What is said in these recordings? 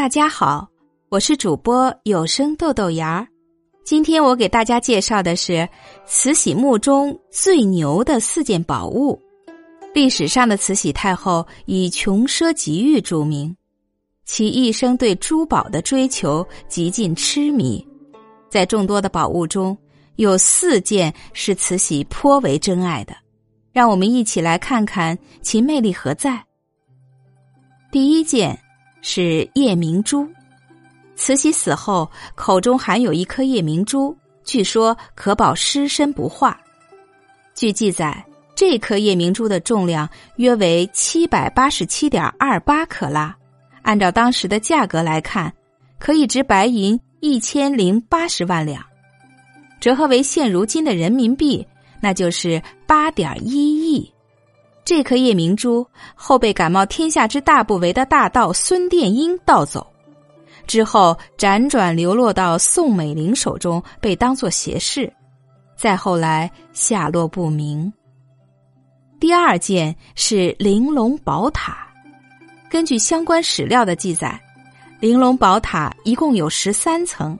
大家好，我是主播有声豆豆芽儿。今天我给大家介绍的是慈禧墓中最牛的四件宝物。历史上的慈禧太后以穷奢极欲著名，其一生对珠宝的追求极尽痴迷。在众多的宝物中，有四件是慈禧颇为珍爱的，让我们一起来看看其魅力何在。第一件。是夜明珠，慈禧死后口中含有一颗夜明珠，据说可保尸身不化。据记载，这颗夜明珠的重量约为七百八十七点二八克拉，按照当时的价格来看，可以值白银一千零八十万两，折合为现如今的人民币，那就是八点一。这颗夜明珠后被敢冒天下之大不为的大盗孙殿英盗走，之后辗转流落到宋美龄手中，被当作邪事，再后来下落不明。第二件是玲珑宝塔，根据相关史料的记载，玲珑宝塔一共有十三层，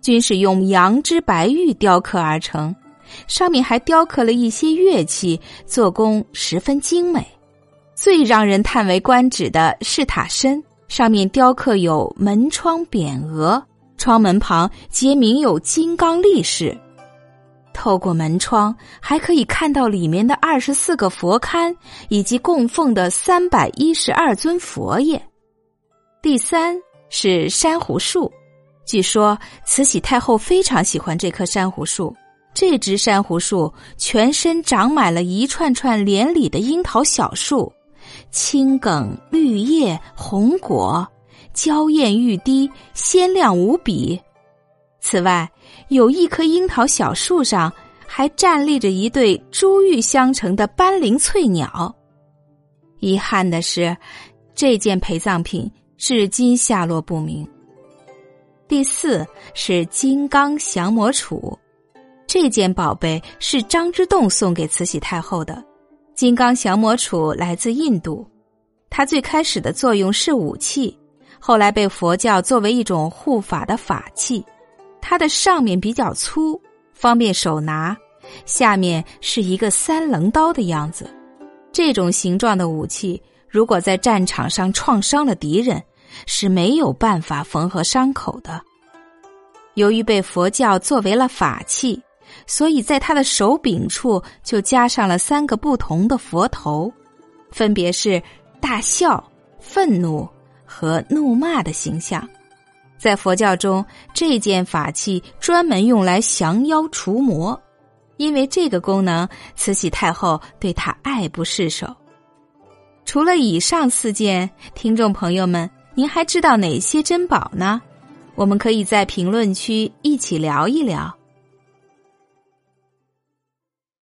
均是用羊脂白玉雕刻而成。上面还雕刻了一些乐器，做工十分精美。最让人叹为观止的是塔身，上面雕刻有门窗匾额，窗门旁皆铭有“金刚力士”。透过门窗，还可以看到里面的二十四个佛龛以及供奉的三百一十二尊佛爷。第三是珊瑚树，据说慈禧太后非常喜欢这棵珊瑚树。这只珊瑚树全身长满了一串串连理的樱桃小树，青梗绿叶红果，娇艳欲滴，鲜亮无比。此外，有一棵樱桃小树上还站立着一对珠玉相成的斑羚翠鸟。遗憾的是，这件陪葬品至今下落不明。第四是金刚降魔杵。这件宝贝是张之洞送给慈禧太后的，金刚降魔杵来自印度，它最开始的作用是武器，后来被佛教作为一种护法的法器。它的上面比较粗，方便手拿，下面是一个三棱刀的样子。这种形状的武器，如果在战场上创伤了敌人，是没有办法缝合伤口的。由于被佛教作为了法器。所以在他的手柄处就加上了三个不同的佛头，分别是大笑、愤怒和怒骂的形象。在佛教中，这件法器专门用来降妖除魔，因为这个功能，慈禧太后对他爱不释手。除了以上四件，听众朋友们，您还知道哪些珍宝呢？我们可以在评论区一起聊一聊。